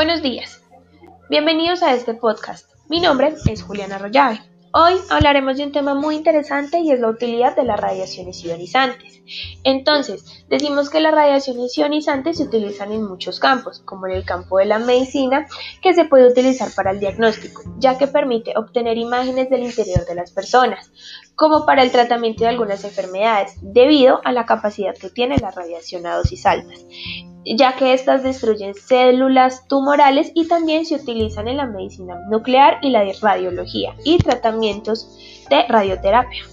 Buenos días. Bienvenidos a este podcast. Mi nombre es Juliana Rollave. Hoy hablaremos de un tema muy interesante y es la utilidad de las radiaciones ionizantes. Entonces, decimos que las radiaciones ionizantes se utilizan en muchos campos, como en el campo de la medicina, que se puede utilizar para el diagnóstico, ya que permite obtener imágenes del interior de las personas, como para el tratamiento de algunas enfermedades, debido a la capacidad que tiene la radiación a dosis altas ya que estas destruyen células tumorales y también se utilizan en la medicina nuclear y la radiología y tratamientos de radioterapia.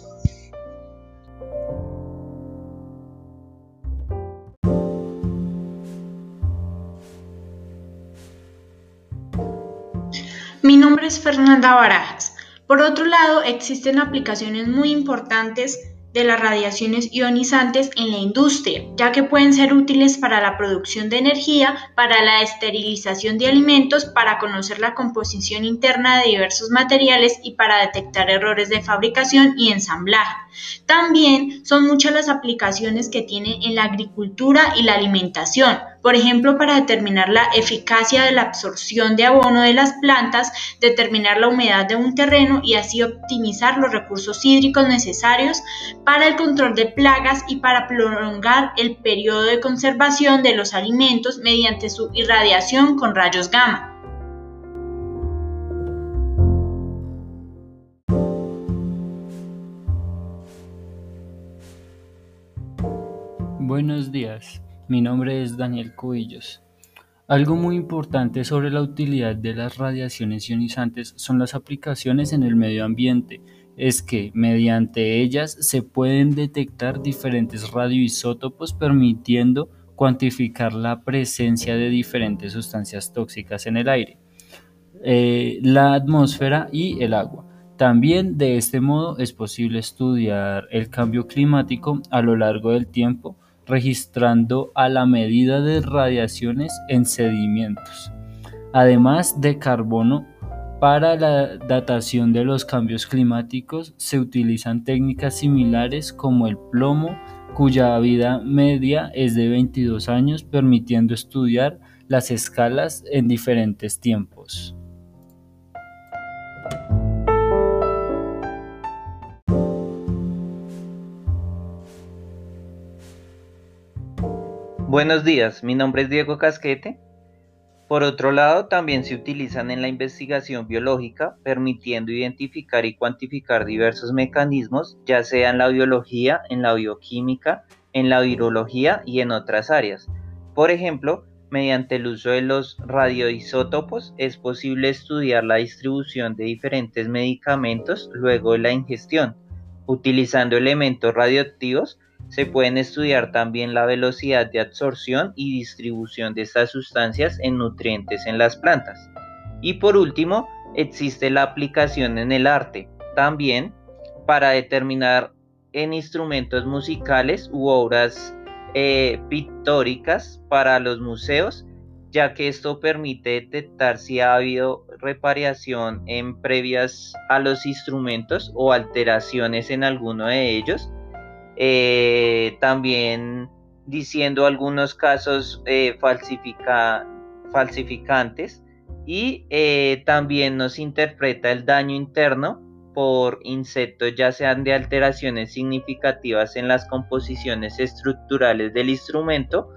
Mi nombre es Fernanda Barajas. Por otro lado, existen aplicaciones muy importantes de las radiaciones ionizantes en la industria, ya que pueden ser útiles para la producción de energía, para la esterilización de alimentos, para conocer la composición interna de diversos materiales y para detectar errores de fabricación y ensamblaje. También son muchas las aplicaciones que tienen en la agricultura y la alimentación, por ejemplo, para determinar la eficacia de la absorción de abono de las plantas, determinar la humedad de un terreno y así optimizar los recursos hídricos necesarios para el control de plagas y para prolongar el periodo de conservación de los alimentos mediante su irradiación con rayos gamma. Buenos días. Mi nombre es Daniel Cubillos. Algo muy importante sobre la utilidad de las radiaciones ionizantes son las aplicaciones en el medio ambiente. Es que mediante ellas se pueden detectar diferentes radioisótopos permitiendo cuantificar la presencia de diferentes sustancias tóxicas en el aire, eh, la atmósfera y el agua. También de este modo es posible estudiar el cambio climático a lo largo del tiempo registrando a la medida de radiaciones en sedimentos, además de carbono. Para la datación de los cambios climáticos se utilizan técnicas similares como el plomo, cuya vida media es de 22 años, permitiendo estudiar las escalas en diferentes tiempos. Buenos días, mi nombre es Diego Casquete. Por otro lado, también se utilizan en la investigación biológica, permitiendo identificar y cuantificar diversos mecanismos, ya sea en la biología, en la bioquímica, en la virología y en otras áreas. Por ejemplo, mediante el uso de los radioisótopos es posible estudiar la distribución de diferentes medicamentos luego de la ingestión, utilizando elementos radioactivos se pueden estudiar también la velocidad de absorción y distribución de estas sustancias en nutrientes en las plantas. Y por último, existe la aplicación en el arte, también para determinar en instrumentos musicales u obras eh, pictóricas para los museos, ya que esto permite detectar si ha habido reparación en previas a los instrumentos o alteraciones en alguno de ellos eh, también diciendo algunos casos eh, falsificantes y eh, también nos interpreta el daño interno por insectos ya sean de alteraciones significativas en las composiciones estructurales del instrumento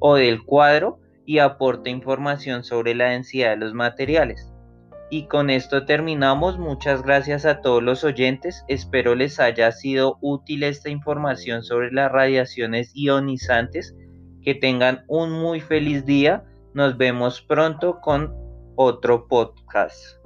o del cuadro y aporta información sobre la densidad de los materiales. Y con esto terminamos. Muchas gracias a todos los oyentes. Espero les haya sido útil esta información sobre las radiaciones ionizantes. Que tengan un muy feliz día. Nos vemos pronto con otro podcast.